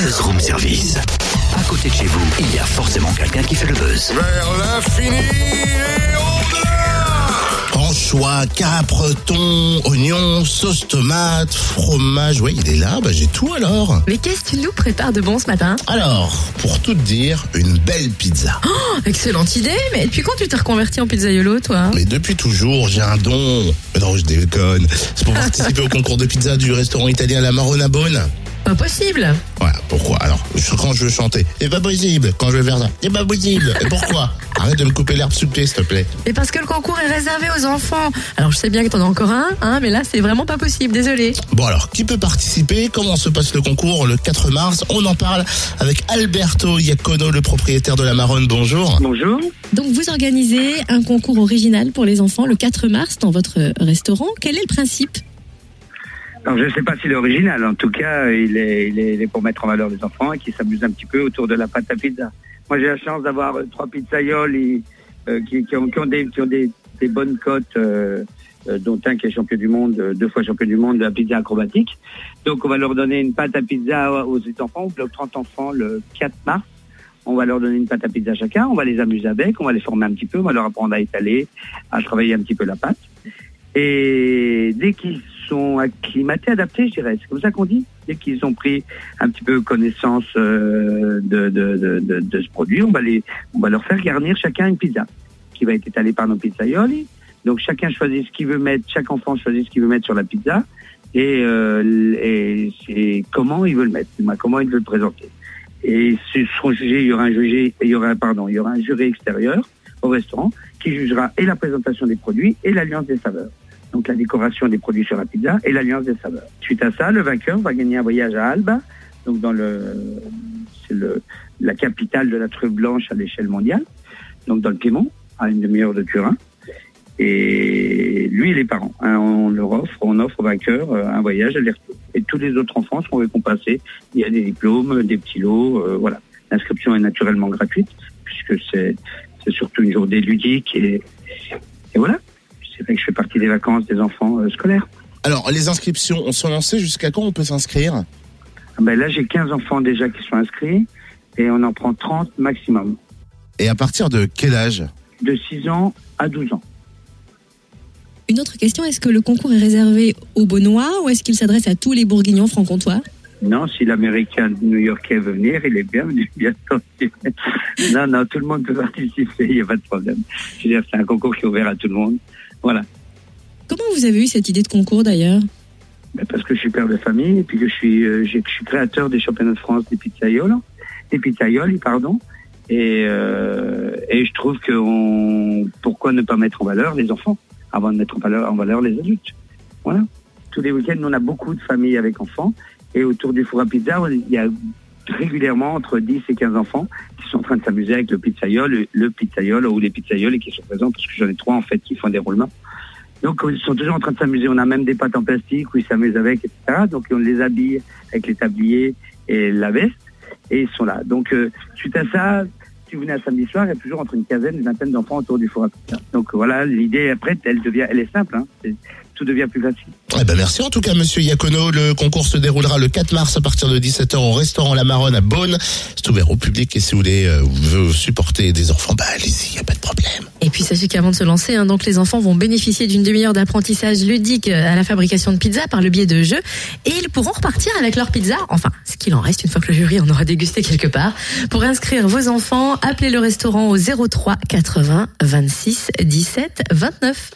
Buzz Room Service. À côté de chez vous, il y a forcément quelqu'un qui fait le buzz. Vers l'infini et au-delà Anchois, capre, thon, oignons, sauce tomate, fromage. Ouais, il est là, bah j'ai tout alors. Mais qu'est-ce que tu nous prépares de bon ce matin? Alors, pour tout te dire, une belle pizza. Excellente idée, mais depuis quand tu t'es reconverti en pizzaiolo, toi? Mais depuis toujours, j'ai un don. Mais non, je déconne. C'est pour participer au concours de pizza du restaurant italien La Marona Bonne. Pas possible Voilà, pourquoi? Alors, quand je veux chanter, c'est pas possible. Quand je veux faire ça, c'est pas possible. Et pourquoi? Arrête de me couper l'herbe sous le pied, s'il te plaît. Et parce que le concours est réservé aux enfants. Alors je sais bien que t'en as encore un, hein, mais là c'est vraiment pas possible, désolé. Bon alors, qui peut participer? Comment se passe le concours le 4 mars? On en parle avec Alberto Iacono, le propriétaire de la Maronne. Bonjour. Bonjour. Donc vous organisez un concours original pour les enfants le 4 mars dans votre restaurant. Quel est le principe? Alors, je ne sais pas s'il est original. En tout cas, il est, pour mettre en valeur les enfants et qui s'amusent un petit peu autour de la pâte à pizza. Moi, j'ai la chance d'avoir euh, trois pizzaioles euh, qui, ont, des, bonnes cotes, euh, dont un qui est champion du monde, deux fois champion du monde de la pizza acrobatique. Donc, on va leur donner une pâte à pizza aux enfants, aux 30 enfants le 4 mars. On va leur donner une pâte à pizza chacun, on va les amuser avec, on va les former un petit peu, on va leur apprendre à étaler, à travailler un petit peu la pâte. Et dès qu'ils sont acclimatés, adaptés, je dirais, c'est comme ça qu'on dit, dès qu'ils ont pris un petit peu connaissance euh, de, ce produit, on va, les, on va leur faire garnir chacun une pizza qui va être étalée par nos pizzaioli. Donc chacun choisit ce qu'il veut mettre, chaque enfant choisit ce qu'il veut mettre sur la pizza et, euh, c'est comment il veut le mettre, comment il veut le présenter. Et ce seront jugés, il y aura un jury, il y aura pardon, il y aura un jury extérieur au restaurant qui jugera et la présentation des produits et l'alliance des saveurs. Donc la décoration des produits sur la pizza et l'alliance des saveurs. Suite à ça, le vainqueur va gagner un voyage à Alba, donc dans le c'est le la capitale de la truffe blanche à l'échelle mondiale, donc dans le Piémont, à une demi-heure de Turin. Et lui et les parents, hein, on leur offre, on offre au vainqueur euh, un voyage à retour Et tous les autres enfants seront récompensés. Il y a des diplômes, des petits lots, euh, voilà. L'inscription est naturellement gratuite puisque c'est c'est surtout une journée ludique et, et voilà. C'est vrai que je fais partie des vacances des enfants euh, scolaires. Alors, les inscriptions, on sont lancées. Jusqu'à quand on peut s'inscrire? Ah ben là, j'ai 15 enfants déjà qui sont inscrits et on en prend 30 maximum, Et à partir de quel âge? De 6 ans à 12 ans. Une autre question, est-ce que le concours est réservé aux Benoît ou est-ce qu'il s'adresse à tous les bourguignons franc-comtois Non, si l'américain new-yorkais veut venir, il est bienvenu, bien entendu. Non, non, tout le monde peut participer, il n'y a pas de problème. Je veux dire, c'est un concours qui est ouvert à tout le monde. Voilà. Comment vous avez eu cette idée de concours d'ailleurs? Ben, parce que je suis père de famille et puis que je suis, euh, je suis créateur des championnats de France des pizzaioles, des pizzaioli, pardon. Et, euh, et je trouve que on, pourquoi ne pas mettre en valeur les enfants avant de mettre en valeur, en valeur les adultes? Voilà. Tous les week-ends, on a beaucoup de familles avec enfants et autour du four à pizza, il y a régulièrement entre 10 et 15 enfants qui sont en train de s'amuser avec le pizzaiole, le, le pizzaiole ou les pizzaioles et qui sont présents parce que j'en ai trois en fait qui font des roulements. Donc ils sont toujours en train de s'amuser. On a même des pâtes en plastique où ils s'amusent avec, etc. Donc on les habille avec les tabliers et la veste et ils sont là. Donc euh, suite à ça, si vous venez un samedi soir, il y a toujours entre une quinzaine et une vingtaine d'enfants autour du four à pizza. Donc voilà, l'idée après, elle devient, elle est simple. Hein. Tout devient plus facile. Eh ben merci en tout cas, monsieur Iacono. Le concours se déroulera le 4 mars à partir de 17h au restaurant La Maronne à Beaune. C'est ouvert au public et si vous voulez euh, vous supporter des enfants, bah allez-y, y a pas de problème. Et puis sachez qu'avant de se lancer, hein, donc les enfants vont bénéficier d'une demi-heure d'apprentissage ludique euh, à la fabrication de pizza par le biais de jeux et ils pourront repartir avec leur pizza, enfin ce qu'il en reste une fois que le jury en aura dégusté quelque part. Pour inscrire vos enfants, appelez le restaurant au 03 80 26 17 29.